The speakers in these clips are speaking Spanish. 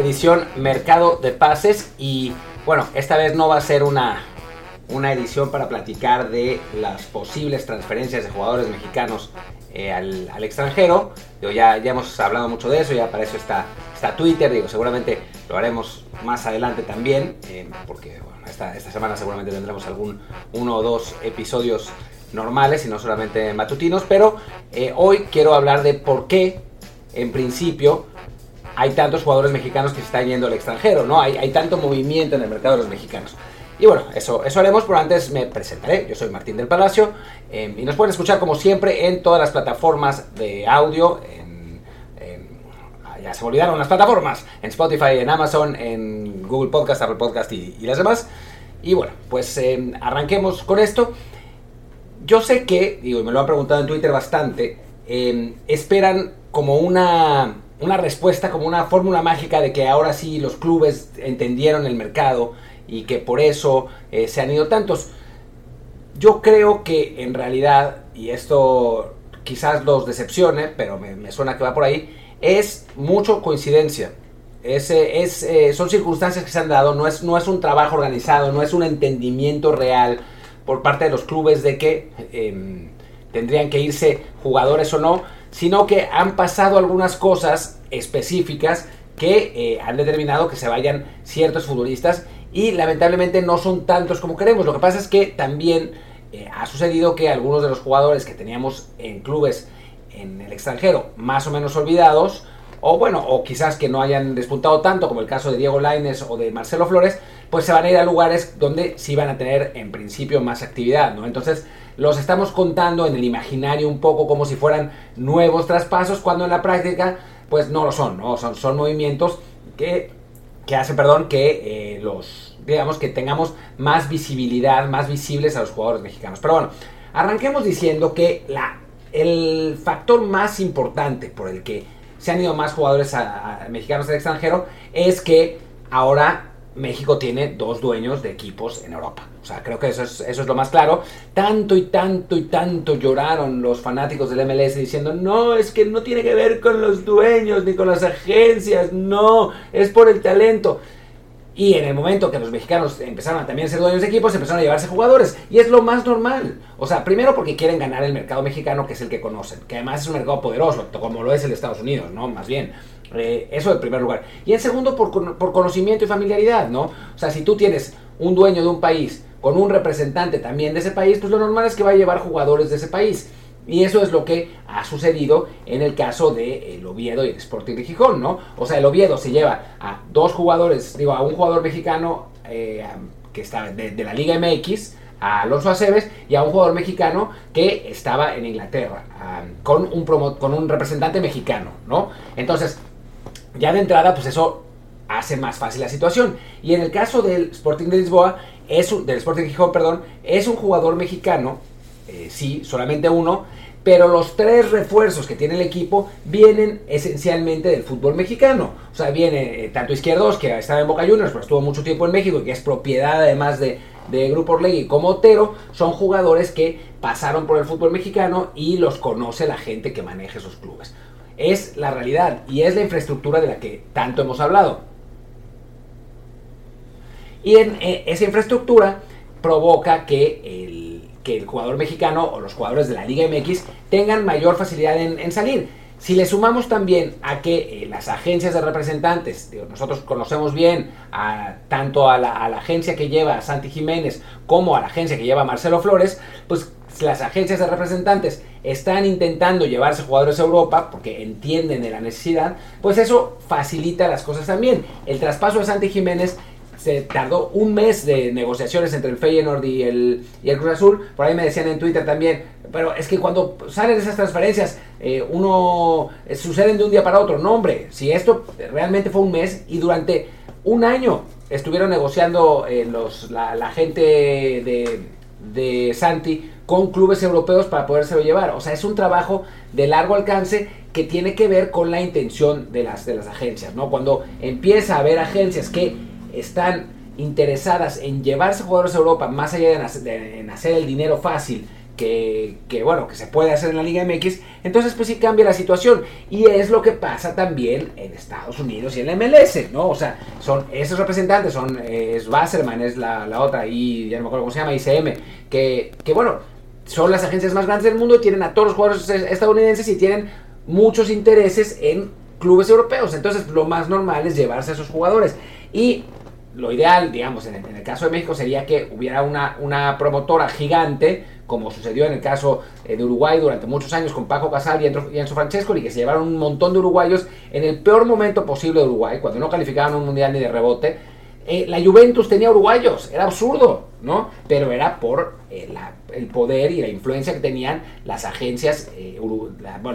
Edición Mercado de Pases y bueno, esta vez no va a ser una, una edición para platicar de las posibles transferencias de jugadores mexicanos eh, al, extranjero. Digo, ya, ya hemos hablado mucho de eso, ya para eso está, está Twitter, digo, seguramente lo haremos más adelante también, eh, porque esta, esta semana seguramente tendremos algún uno o dos episodios normales y no solamente matutinos, pero eh, hoy quiero hablar de por qué, en principio, hay tantos jugadores mexicanos que se están yendo al extranjero, ¿no? Hay, hay tanto movimiento en el mercado de los mexicanos. Y bueno, eso, eso haremos, pero antes me presentaré. Yo soy Martín del Palacio em, y nos pueden escuchar como siempre en todas las plataformas de audio. En, ah, ya se olvidaron las plataformas. En Spotify, en Amazon, en Google Podcast, Apple Podcast y, las demás. Y bueno, pues em, arranquemos con esto. Yo sé que, digo, y me lo han preguntado en Twitter bastante, em, esperan como una, una respuesta, como una fórmula mágica de que ahora sí los clubes entendieron el mercado y que por eso eh, se han ido tantos. Yo creo que en realidad, y esto quizás los decepcione, pero me, suena que va por ahí, es mucho coincidencia. Es, es, eh, son circunstancias que se han dado, no es, no es un trabajo organizado, no es un entendimiento real por parte de los clubes de que em, tendrían que irse jugadores o no, sino que han pasado algunas cosas específicas que eh, han determinado que se vayan ciertos futbolistas y lamentablemente no son tantos como queremos. Lo que pasa es que también eh, ha sucedido que algunos de los jugadores que teníamos en clubes en el extranjero más o menos olvidados, o bueno, o quizás que no hayan despuntado tanto como el caso de Diego Laines o de Marcelo Flores, pues se van a ir a lugares donde sí van a tener en principio más actividad, ¿no? Entonces los estamos contando en el imaginario un poco como si fueran nuevos traspasos, cuando en la práctica pues no lo son, ¿no? Son, son movimientos que que hace, perdón, que eh, los, digamos, que tengamos más visibilidad, más visibles a los jugadores mexicanos. Pero bueno, arranquemos diciendo que la, el factor más importante por el que se han ido más jugadores mexicanos al extranjero es que ahora México tiene dos dueños de equipos en Europa. O sea, creo que eso es, eso es lo más claro. Tanto y tanto y tanto lloraron los fanáticos del MLS diciendo, no, es que no tiene que ver con los dueños ni con las agencias, no, es por el talento. Y en el momento que los mexicanos empezaron a también ser dueños de equipos, empezaron a llevarse jugadores. Y es lo más normal. O sea, primero porque quieren ganar el mercado mexicano, que es el que conocen. Que además es un mercado poderoso, como lo es el Estados Unidos, ¿no? Más bien. Eso en primer lugar. Y en segundo, por, por, conocimiento y familiaridad, ¿no? O sea, si tú tienes un dueño de un país con un representante también de ese país, pues lo normal es que va a llevar jugadores de ese país. Y eso es lo que ha sucedido en el caso de el Oviedo y el Sporting de Gijón, ¿no? O sea, el Oviedo se lleva a dos jugadores, digo, a un jugador mexicano eh, que está de, la Liga MX, a Alonso Aceves, y a un jugador mexicano que estaba en Inglaterra, con, un con un representante mexicano, ¿no? Entonces, ya de entrada, pues eso hace más fácil la situación. Y en el caso del Sporting de Lisboa, es un, del Sporting Gijón, perdón, es un jugador mexicano, eh, sí, solamente uno, pero los tres refuerzos que tiene el equipo vienen esencialmente del fútbol mexicano. O sea, viene eh, tanto Izquierdos, que estaba en Boca Juniors, pero estuvo mucho tiempo en México y que es propiedad además de, de Grupo Orlegui, como Otero, son jugadores que pasaron por el fútbol mexicano y los conoce la gente que maneja esos clubes es la realidad y es la infraestructura de la que tanto hemos hablado. Y en eh, esa infraestructura provoca que el, que el, jugador mexicano o los jugadores de la Liga MX tengan mayor facilidad en, salir. Si le sumamos también a que eh, las agencias de representantes, nosotros conocemos bien tanto a la, agencia que lleva Santi Jiménez como a la agencia que lleva Marcelo Flores, pues las agencias de representantes están intentando llevarse jugadores a Europa porque entienden de la necesidad, pues eso facilita las cosas también. El traspaso de Santi Jiménez se tardó un mes de negociaciones entre el Feyenoord y el, y el Cruz Azul. Por ahí me decían en Twitter también, pero es que cuando salen esas transferencias, eh, uno eh, suceden de un día para otro. No, hombre, si esto realmente fue un mes y durante un año estuvieron negociando eh, los, la, gente de, de Santi con clubes europeos para podérselo llevar. O sea, es un trabajo de largo alcance que tiene que ver con la intención de las, de las agencias, ¿no? Cuando empieza a haber agencias que están interesadas en llevarse jugadores a Europa, más allá de, en hacer el dinero fácil que, bueno, que se puede hacer en la Liga MX, entonces pues sí cambia la situación. Y es lo que pasa también en Estados Unidos y en la MLS, ¿no? O sea, son esos representantes, son, es Wasserman, es la, la, otra, y ya no me acuerdo cómo se llama, ICM, que, que bueno, son las agencias más grandes del mundo, tienen a todos los jugadores estadounidenses y tienen muchos intereses en clubes europeos. Entonces lo más normal es llevarse a esos jugadores. Y lo ideal, digamos, en el, caso de México sería que hubiera una, una promotora gigante, como sucedió en el caso eh, de Uruguay durante muchos años con Paco Casal y Enzo Francesco, y que se llevaron un montón de uruguayos en el peor momento posible de Uruguay, cuando no calificaban un mundial ni de rebote. Eh, la Juventus tenía uruguayos, era absurdo, ¿no? Pero era por eh, el poder y la influencia que tenían las agencias,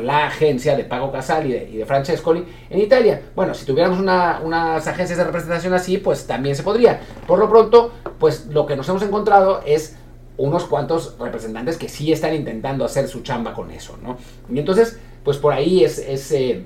la, agencia de Paco Casal y de, Francescoli en Italia. Bueno, si tuviéramos unas agencias de representación así, pues también se podría. Por lo pronto, pues lo que nos hemos encontrado es unos cuantos representantes que sí están intentando hacer su chamba con eso, ¿no? Y entonces, pues por ahí es, eh,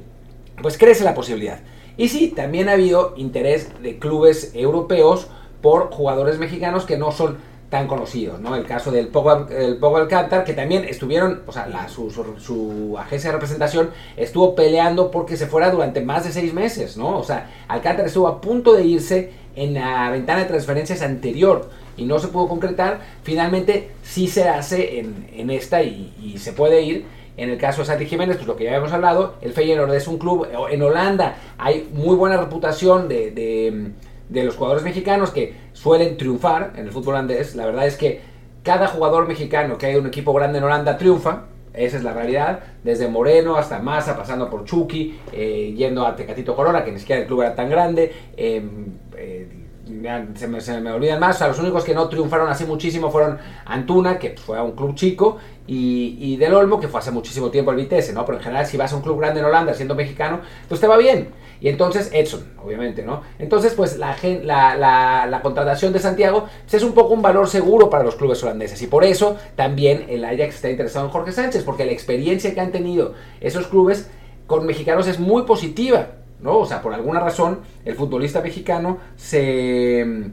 pues crece la posibilidad. Y sí, también ha habido interés de clubes europeos por jugadores mexicanos que no son tan conocidos, ¿no? El caso del Pogo, el Pogo Alcántar, que también estuvieron, o sea, la, su, su, agencia de representación estuvo peleando porque se fuera durante más de seis meses, ¿no? O sea, Alcántar estuvo a punto de irse en la ventana de transferencias anterior y no se pudo concretar, finalmente sí se hace en, esta y, se puede ir. En el caso de Santi Jiménez, pues lo que ya habíamos hablado, el Feyenoord es un club en Holanda, hay muy buena reputación de, de, los jugadores mexicanos que suelen triunfar en el fútbol holandés. La verdad es que cada jugador mexicano que hay un equipo grande en Holanda triunfa, esa es la realidad, desde Moreno hasta Massa, pasando por Chucky, eh, yendo a Tecatito Corona, que ni siquiera el club era tan grande, em, eh, se me, olvidan más. O los únicos que no triunfaron así muchísimo fueron Antuna, que fue a un club chico, y, y, Del Olmo, que fue hace muchísimo tiempo el Vitesse, ¿no? Pero en general, si vas a un club grande en Holanda siendo mexicano, pues te va bien. Y entonces, Edson, obviamente, ¿no? Entonces, pues la, la, la, contratación de Santiago pues, es un poco un valor seguro para los clubes holandeses. Y por eso también el Ajax está interesado en Jorge Sánchez, porque la experiencia que han tenido esos clubes con mexicanos es muy positiva. ¿No? O sea, por alguna razón, el futbolista mexicano se.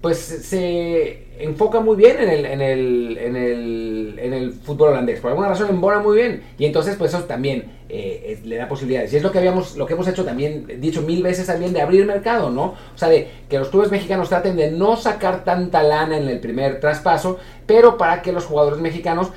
Pues se enfoca muy bien en el, en el, en el, en el fútbol holandés. Por alguna razón embona muy bien. Y entonces, pues eso también eh, le da posibilidades. Y es lo que habíamos, lo que hemos hecho también, dicho mil veces también, de abrir mercado, ¿no? O sea, de que los clubes mexicanos traten de no sacar tanta lana en el primer traspaso, pero para que los jugadores mexicanos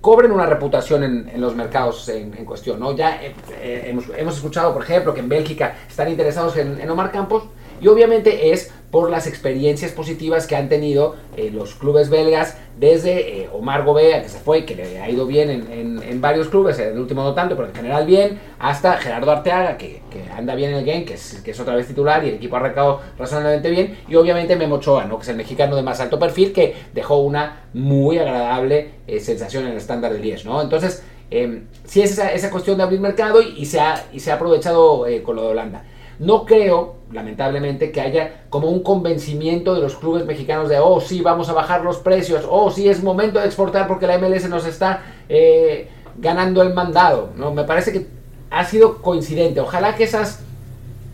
cobren una reputación en, los mercados en, cuestión. ¿no? Ya eh, eh, hemos, escuchado, por ejemplo, que en Bélgica están interesados en, Omar Campos y obviamente es por las experiencias positivas que han tenido eh, los clubes belgas desde Omar Gobea, que se fue, que le ha ido bien en, varios clubes, en el último no tanto, pero en general bien, hasta Gerardo Arteaga, que, anda bien en el game, que es, que es otra vez titular y el equipo ha arrancado razonablemente bien, y obviamente Memo Ochoa, ¿no? que es el mexicano de más alto perfil, que dejó una muy agradable sensación en el estándar de 10. ¿no? Entonces, eh, sí es esa, cuestión de abrir mercado y, se, ha, y se ha aprovechado eh, con lo de Holanda. No creo, lamentablemente, que haya como un convencimiento de los clubes mexicanos de, oh, sí, vamos a bajar los precios, oh, sí, es momento de exportar porque la MLS nos está eh, ganando el mandado. ¿no? Me parece que ha sido coincidente. Ojalá que esas,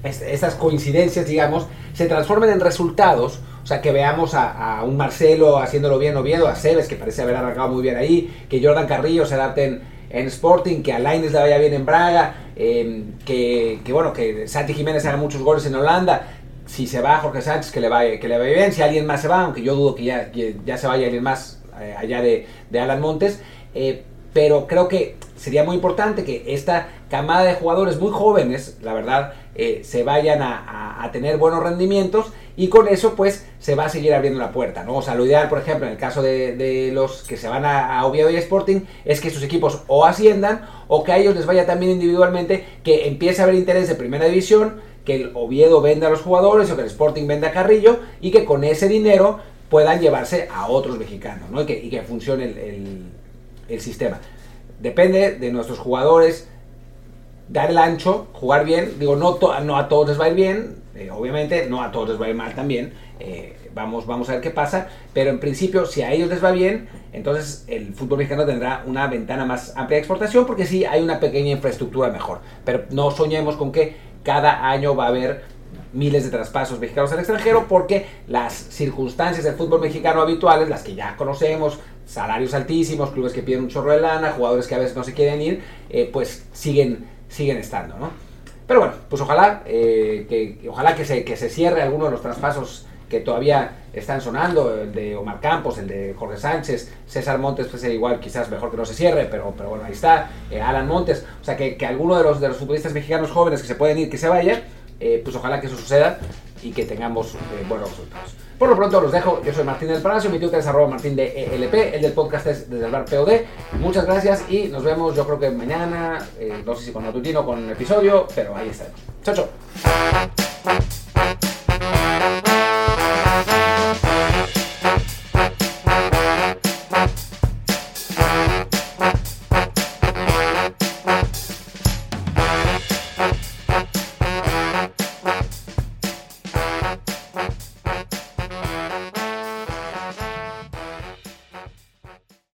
esas coincidencias, digamos, se transformen en resultados. O sea, que veamos a, un Marcelo haciéndolo bien o bien, o a Cebes, que parece haber arrancado muy bien ahí, que Jordan Carrillo se adapte en, Sporting, que a Laines le vaya bien en Braga, que, bueno, que Santi Jiménez haga muchos goles en Holanda, si se va Jorge Sánchez, que le vaya, que le vaya bien, si alguien más se va, aunque yo dudo que ya, ya se vaya alguien más eh, allá de, de, Alan Montes, eh, pero creo que sería muy importante que esta camada de jugadores muy jóvenes, la verdad, eh, se vayan a, a, tener buenos rendimientos y con eso pues se va a seguir abriendo la puerta, ¿no? O sea, lo ideal, por ejemplo, en el caso de, de los que se van a, Oviedo y Sporting, es que sus equipos o asciendan o que a ellos les vaya también individualmente, que empiece a haber interés de primera división, que el Oviedo venda a los jugadores o que el Sporting venda a Carrillo y que con ese dinero puedan llevarse a otros mexicanos, ¿no? Y que, y que funcione el, el sistema. Depende de nuestros jugadores, dar el ancho, jugar bien. Digo, no, no a todos les va a ir bien, eh, obviamente, no a todos les va a ir mal también. Eh, vamos, vamos a ver qué pasa. Pero en principio, si a ellos les va bien, entonces el fútbol mexicano tendrá una ventana más amplia de exportación porque sí hay una pequeña infraestructura mejor. Pero no soñemos con que cada año va a haber miles de traspasos mexicanos al extranjero porque las circunstancias del fútbol mexicano habituales, las que ya conocemos, salarios altísimos, clubes que piden un chorro de lana, jugadores que a veces no se quieren ir, eh, pues siguen, siguen estando, ¿no? Pero bueno, pues ojalá, eh, que, ojalá que se, que se cierre alguno de los traspasos que todavía están sonando, el de Omar Campos, el de Jorge Sánchez, César Montes, pues igual quizás mejor que no se cierre, pero, pero bueno, ahí está, eh, Alan Montes, o sea que, que, alguno de los, de los futbolistas mexicanos jóvenes que se pueden ir, que se vaya, pues ojalá que eso suceda y que tengamos buenos resultados. Por lo pronto los dejo. Yo soy Martín del Palacio, mi Twitter es arroba martín de ELP, el del podcast es desde el bar POD. Muchas gracias y nos vemos yo creo que mañana, eh, no sé si con matutino o con episodio, pero ahí estaremos. Chao, chao.